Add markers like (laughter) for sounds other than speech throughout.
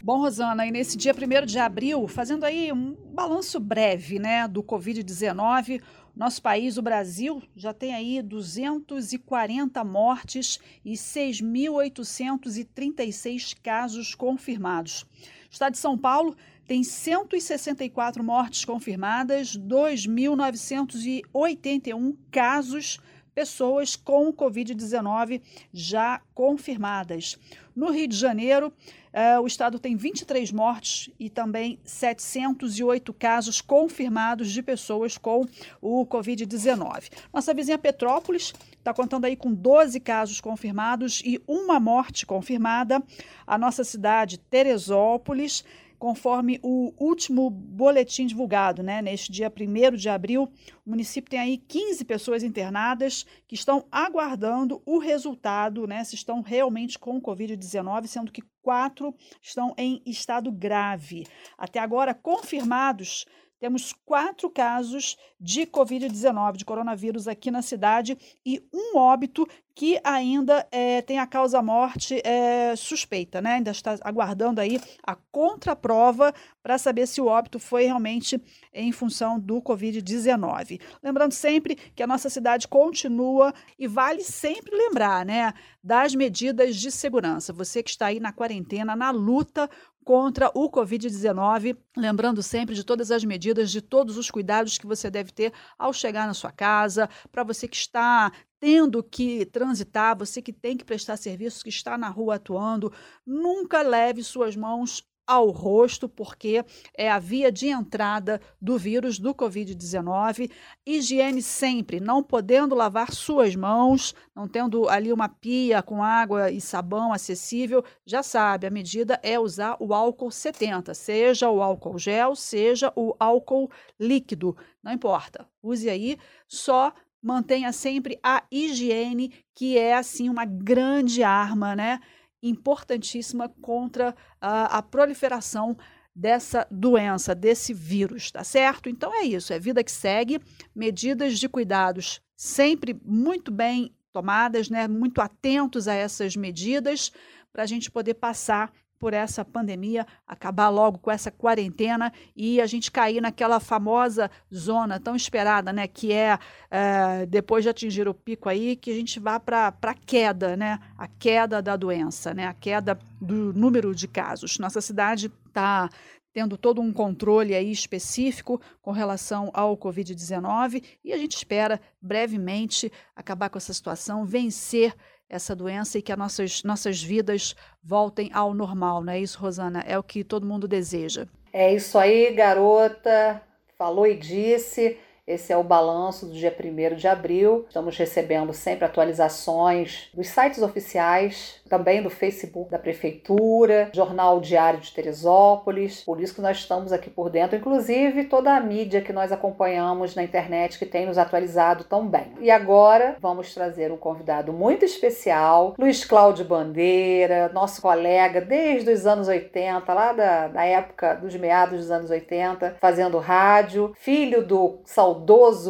Bom, Rosana, e nesse dia 1 de abril, fazendo aí um balanço breve né, do Covid-19, nosso país, o Brasil, já tem aí 240 mortes e 6.836 casos confirmados. O estado de São Paulo tem 164 mortes confirmadas, 2.981 casos pessoas com Covid-19 já confirmadas. No Rio de Janeiro, Uh, o estado tem 23 mortes e também 708 casos confirmados de pessoas com o Covid-19. Nossa vizinha Petrópolis está contando aí com 12 casos confirmados e uma morte confirmada. A nossa cidade, Teresópolis, conforme o último boletim divulgado, né, neste dia 1 de abril, o município tem aí 15 pessoas internadas que estão aguardando o resultado, né, se estão realmente com Covid-19, sendo que quatro estão em estado grave. Até agora, confirmados temos quatro casos de Covid-19, de coronavírus aqui na cidade e um óbito que ainda é, tem a causa-morte é, suspeita, né? Ainda está aguardando aí a contraprova para saber se o óbito foi realmente em função do Covid-19. Lembrando sempre que a nossa cidade continua e vale sempre lembrar, né? Das medidas de segurança. Você que está aí na quarentena, na luta contra o Covid-19. Lembrando sempre de todas as medidas, de todos os cuidados que você deve ter ao chegar na sua casa, para você que está tendo que transitar, você que tem que prestar serviços, que está na rua atuando, nunca leve suas mãos ao rosto, porque é a via de entrada do vírus do Covid-19. Higiene sempre, não podendo lavar suas mãos, não tendo ali uma pia com água e sabão acessível, já sabe, a medida é usar o álcool 70, seja o álcool gel, seja o álcool líquido, não importa. Use aí, só mantenha sempre a higiene, que é assim uma grande arma, né? importantíssima contra a, a proliferação dessa doença, desse vírus, tá certo? Então é isso, é vida que segue, medidas de cuidados sempre muito bem tomadas, né? Muito atentos a essas medidas para a gente poder passar por essa pandemia, acabar logo com essa quarentena e a gente cair naquela famosa zona tão esperada, né? Que é, é depois de atingir o pico aí, que a gente vá para a queda, né? A queda da doença, né? A queda do número de casos. Nossa cidade está tendo todo um controle aí específico com relação ao Covid-19 e a gente espera brevemente acabar com essa situação, vencer essa doença e que as nossas, nossas vidas voltem ao normal, não é isso, Rosana? É o que todo mundo deseja. É isso aí, garota. Falou e disse. Esse é o balanço do dia 1 de abril. Estamos recebendo sempre atualizações dos sites oficiais também do Facebook da Prefeitura, Jornal Diário de Teresópolis. Por isso que nós estamos aqui por dentro, inclusive toda a mídia que nós acompanhamos na internet que tem nos atualizado tão bem. E agora vamos trazer um convidado muito especial, Luiz Cláudio Bandeira, nosso colega desde os anos 80, lá da, da época dos meados dos anos 80, fazendo rádio, filho do saudoso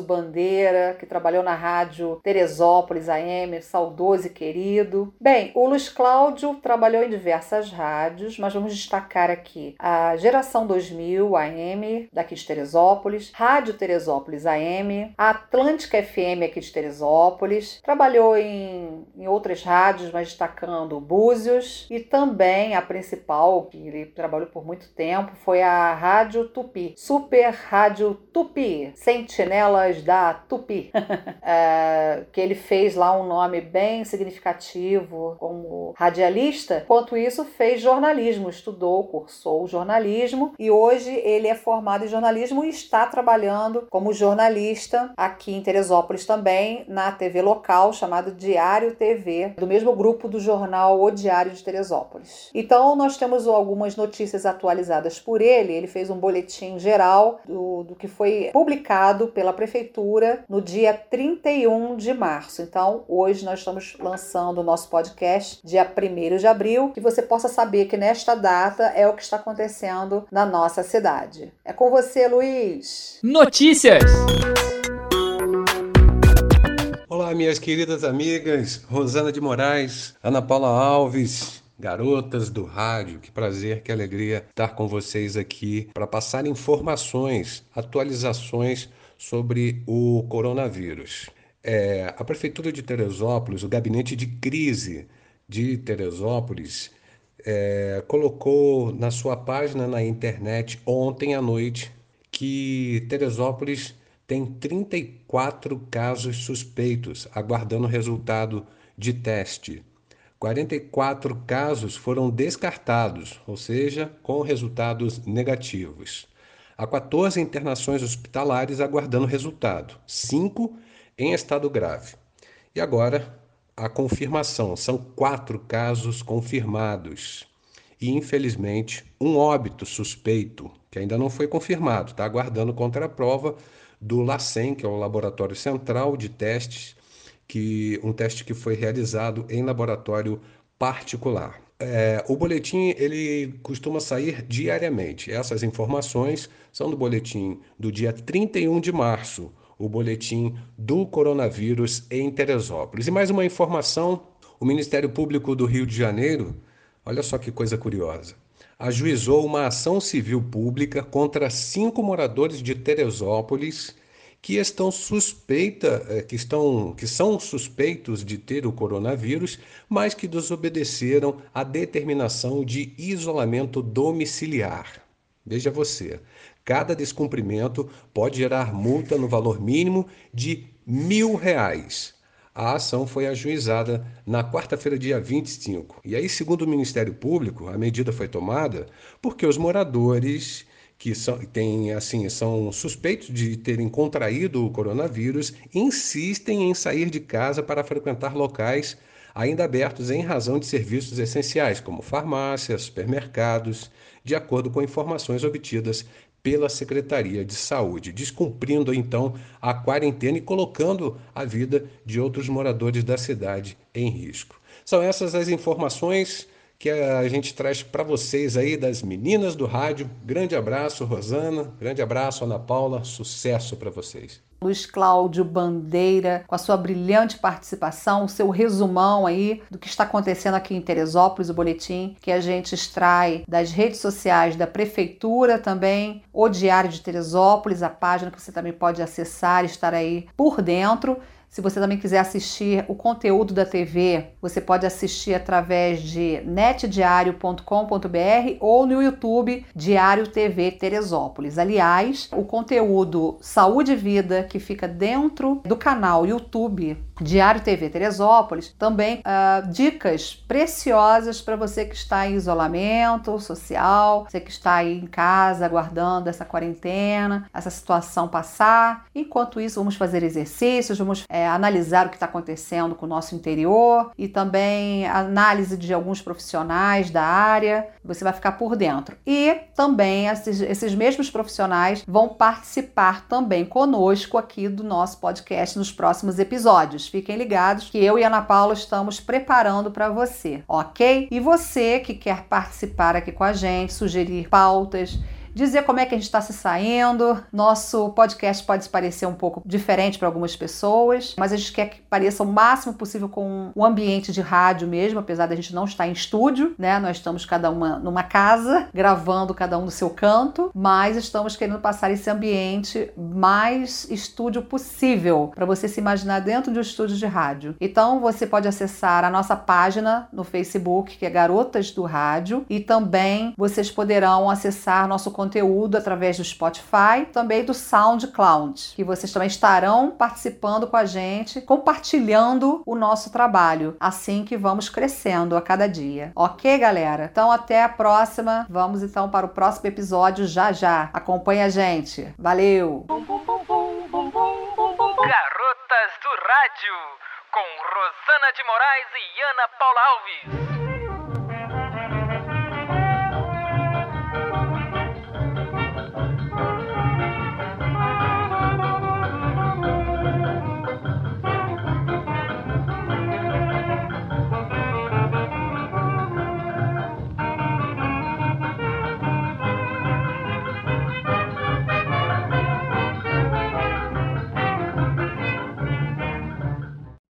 Bandeira, que trabalhou na rádio Teresópolis AM, saudoso e querido. Bem, o Luiz Cláudio trabalhou em diversas rádios, mas vamos destacar aqui a Geração 2000 AM, daqui de Teresópolis, Rádio Teresópolis AM, a Atlântica FM aqui de Teresópolis, trabalhou em, em outras rádios, mas destacando Búzios, e também a principal, que ele trabalhou por muito tempo, foi a Rádio Tupi, Super Rádio Tupi, Sentinelas da Tupi, (laughs) é, que ele fez lá um nome bem significativo, como radialista, quanto isso fez jornalismo, estudou, cursou jornalismo e hoje ele é formado em jornalismo e está trabalhando como jornalista aqui em Teresópolis também, na TV local chamado Diário TV, do mesmo grupo do jornal O Diário de Teresópolis. Então nós temos algumas notícias atualizadas por ele, ele fez um boletim geral do, do que foi publicado pela prefeitura no dia 31 de março. Então hoje nós estamos lançando o nosso podcast dia 1 de abril, que você possa saber que nesta data é o que está acontecendo na nossa cidade. É com você, Luiz. Notícias! Olá, Olá, minhas queridas amigas, Rosana de Moraes, Ana Paula Alves, garotas do rádio. Que prazer, que alegria estar com vocês aqui para passar informações, atualizações sobre o coronavírus. É, a Prefeitura de Teresópolis, o Gabinete de Crise de Teresópolis, é, colocou na sua página na internet ontem à noite que Teresópolis tem 34 casos suspeitos aguardando resultado de teste. 44 casos foram descartados, ou seja, com resultados negativos. Há 14 internações hospitalares aguardando resultado, 5 em estado grave. E agora a confirmação: são quatro casos confirmados. E, infelizmente, um óbito suspeito, que ainda não foi confirmado, está aguardando contraprova do LACEN, que é o Laboratório Central de Testes, que um teste que foi realizado em laboratório particular. É, o boletim ele costuma sair diariamente. Essas informações são do boletim do dia 31 de março, o boletim do coronavírus em Teresópolis. E mais uma informação: o Ministério Público do Rio de Janeiro, olha só que coisa curiosa, ajuizou uma ação civil pública contra cinco moradores de Teresópolis que estão suspeita, eh, que estão, que são suspeitos de ter o coronavírus, mas que desobedeceram à determinação de isolamento domiciliar. Veja você, cada descumprimento pode gerar multa no valor mínimo de mil reais. A ação foi ajuizada na quarta-feira, dia 25. E aí, segundo o Ministério Público, a medida foi tomada porque os moradores que são, assim, são suspeitos de terem contraído o coronavírus insistem em sair de casa para frequentar locais ainda abertos em razão de serviços essenciais, como farmácias, supermercados, de acordo com informações obtidas pela Secretaria de Saúde, descumprindo então a quarentena e colocando a vida de outros moradores da cidade em risco. São essas as informações que a gente traz para vocês aí das meninas do rádio. Grande abraço, Rosana. Grande abraço, Ana Paula. Sucesso para vocês. Luiz Cláudio Bandeira, com a sua brilhante participação, o seu resumão aí do que está acontecendo aqui em Teresópolis, o boletim que a gente extrai das redes sociais da Prefeitura também, o Diário de Teresópolis, a página que você também pode acessar e estar aí por dentro. Se você também quiser assistir o conteúdo da TV, você pode assistir através de netdiario.com.br ou no YouTube Diário TV Teresópolis. Aliás, o conteúdo Saúde e Vida que fica dentro do canal YouTube Diário TV Teresópolis, também uh, dicas preciosas para você que está em isolamento social, você que está aí em casa aguardando essa quarentena, essa situação passar. Enquanto isso, vamos fazer exercícios, vamos é, analisar o que está acontecendo com o nosso interior e também análise de alguns profissionais da área. Você vai ficar por dentro. E também esses, esses mesmos profissionais vão participar também conosco aqui do nosso podcast nos próximos episódios. Fiquem ligados que eu e Ana Paula estamos preparando para você, ok? E você que quer participar aqui com a gente, sugerir pautas, dizer como é que a gente está se saindo. Nosso podcast pode parecer um pouco diferente para algumas pessoas, mas a gente quer que pareça o máximo possível com o ambiente de rádio mesmo, apesar da gente não estar em estúdio, né? Nós estamos cada uma numa casa, gravando cada um do seu canto, mas estamos querendo passar esse ambiente mais estúdio possível, para você se imaginar dentro de um estúdio de rádio. Então você pode acessar a nossa página no Facebook, que é Garotas do Rádio, e também vocês poderão acessar nosso conteúdo através do Spotify, também do SoundCloud, que vocês também estarão participando com a gente, compartilhando o nosso trabalho, assim que vamos crescendo a cada dia. Ok, galera? Então até a próxima. Vamos então para o próximo episódio já já. Acompanhe a gente. Valeu! Garotas do Rádio, com Rosana de Moraes e Ana Paula Alves.